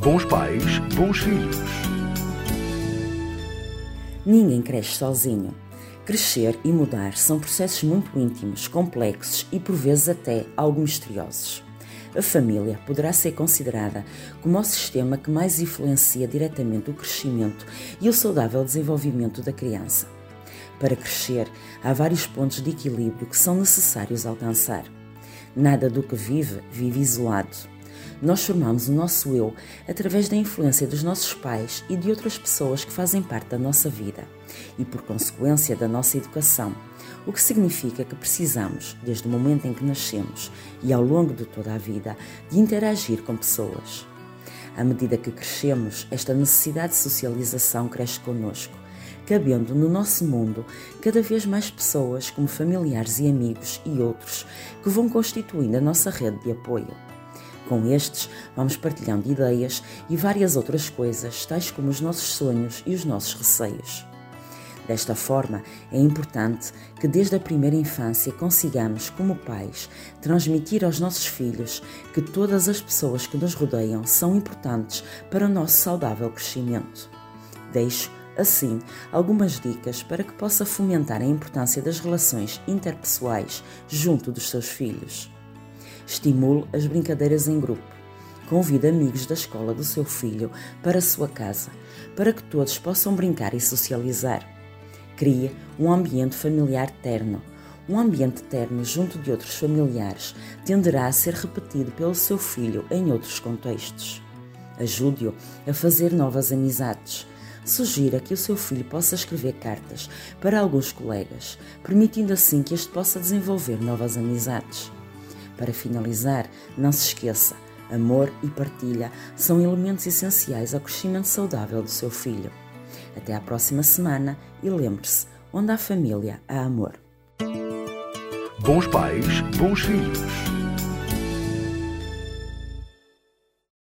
Bons pais, bons filhos. Ninguém cresce sozinho. Crescer e mudar são processos muito íntimos, complexos e por vezes até algo misteriosos. A família poderá ser considerada como o sistema que mais influencia diretamente o crescimento e o saudável desenvolvimento da criança. Para crescer, há vários pontos de equilíbrio que são necessários alcançar. Nada do que vive, vive isolado. Nós formamos o nosso eu através da influência dos nossos pais e de outras pessoas que fazem parte da nossa vida e, por consequência, da nossa educação, o que significa que precisamos, desde o momento em que nascemos e ao longo de toda a vida, de interagir com pessoas. À medida que crescemos, esta necessidade de socialização cresce conosco cabendo no nosso mundo cada vez mais pessoas, como familiares e amigos e outros, que vão constituindo a nossa rede de apoio. Com estes, vamos partilhando ideias e várias outras coisas, tais como os nossos sonhos e os nossos receios. Desta forma, é importante que desde a primeira infância consigamos, como pais, transmitir aos nossos filhos que todas as pessoas que nos rodeiam são importantes para o nosso saudável crescimento. Deixo assim, algumas dicas para que possa fomentar a importância das relações interpessoais junto dos seus filhos. Estimule as brincadeiras em grupo. Convide amigos da escola do seu filho para a sua casa, para que todos possam brincar e socializar. Crie um ambiente familiar terno. Um ambiente terno junto de outros familiares tenderá a ser repetido pelo seu filho em outros contextos. Ajude-o a fazer novas amizades sugira que o seu filho possa escrever cartas para alguns colegas, permitindo assim que este possa desenvolver novas amizades. Para finalizar, não se esqueça: amor e partilha são elementos essenciais ao crescimento saudável do seu filho. Até à próxima semana e lembre-se: onde há família, há amor. Bons pais, bons filhos.